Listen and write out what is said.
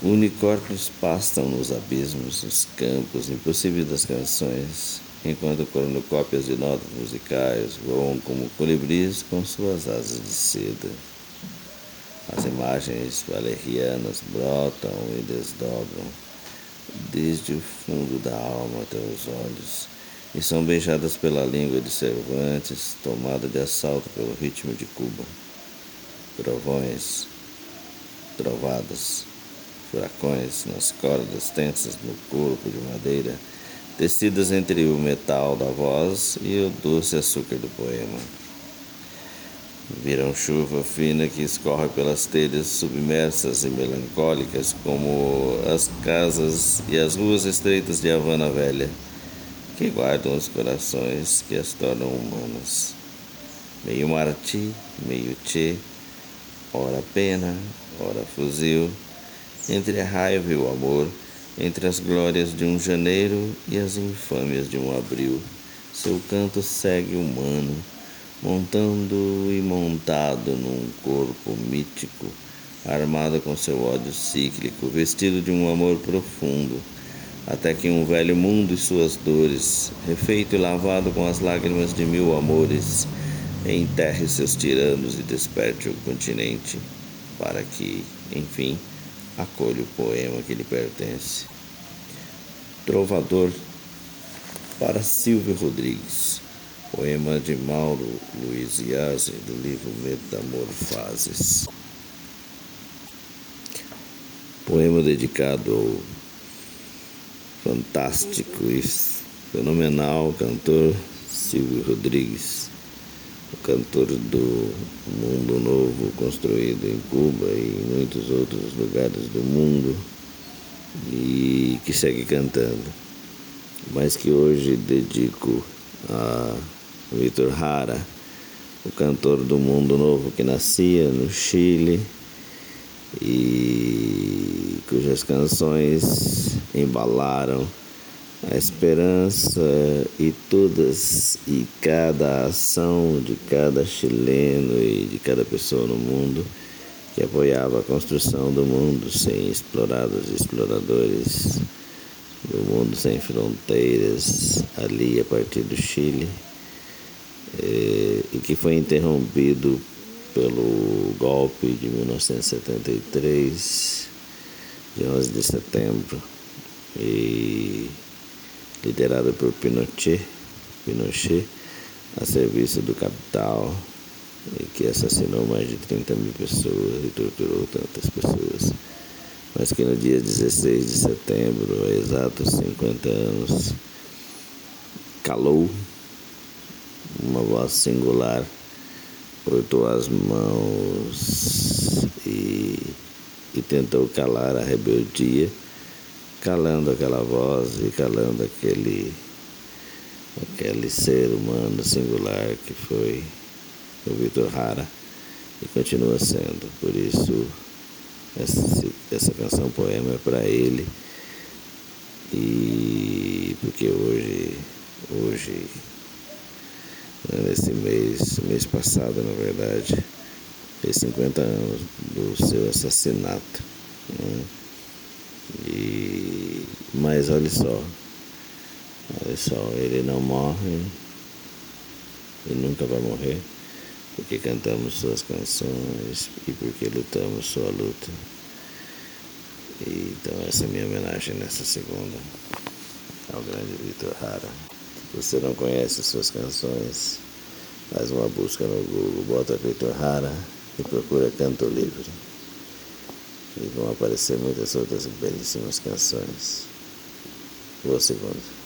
Unicórnios pastam nos abismos, nos campos impossíveis das canções, enquanto cornucópias de notas musicais voam como colibris com suas asas de seda. As imagens valerianas brotam e desdobram desde o fundo da alma até os olhos e são beijadas pela língua de Cervantes, tomada de assalto pelo ritmo de Cuba. Trovões, trovadas furacões nas cordas tensas no corpo de madeira, tecidas entre o metal da voz e o doce açúcar do poema. Viram chuva fina que escorre pelas telhas submersas e melancólicas, como as casas e as ruas estreitas de Havana Velha, que guardam os corações que as tornam humanas. Meio Marti, meio Che, ora pena, ora fuzil entre a raiva e o amor, entre as glórias de um janeiro e as infâmias de um abril. Seu canto segue humano, montando e montado num corpo mítico, armado com seu ódio cíclico, vestido de um amor profundo, até que um velho mundo e suas dores, refeito e lavado com as lágrimas de mil amores, enterre seus tiranos e desperte o continente, para que, enfim, acolhe o poema que lhe pertence. Trovador para Silvio Rodrigues. Poema de Mauro Luiz Iazzi, do livro Metamorfases. Poema dedicado ao fantástico e fenomenal cantor Silvio Rodrigues o cantor do Mundo Novo construído em Cuba e em muitos outros lugares do mundo e que segue cantando, mas que hoje dedico a Vitor Hara, o cantor do Mundo Novo que nascia no Chile e cujas canções embalaram a esperança e todas e cada ação de cada chileno e de cada pessoa no mundo que apoiava a construção do mundo sem explorados e exploradores, do mundo sem fronteiras, ali a partir do Chile, eh, e que foi interrompido pelo golpe de 1973, de 11 de setembro. E liderada por Pinochet, Pinochet a serviço do capital, e que assassinou mais de 30 mil pessoas e torturou tantas pessoas. Mas que no dia 16 de setembro, há exatos 50 anos, calou uma voz singular, cortou as mãos e, e tentou calar a rebeldia calando aquela voz e calando aquele, aquele ser humano singular que foi o Vitor Hara e continua sendo. Por isso, essa, essa canção poema é para ele e porque hoje, hoje, né, nesse mês, mês passado na verdade, fez 50 anos do seu assassinato. Né? E, mas olha só, olha só, ele não morre e nunca vai morrer, porque cantamos suas canções e porque lutamos sua luta. E, então essa é a minha homenagem nessa segunda ao grande Vitor Hara. Se você não conhece suas canções, faz uma busca no Google, bota Vitor Hara e procura Canto Livre e vão aparecer muitas outras belíssimas canções. Boa segunda.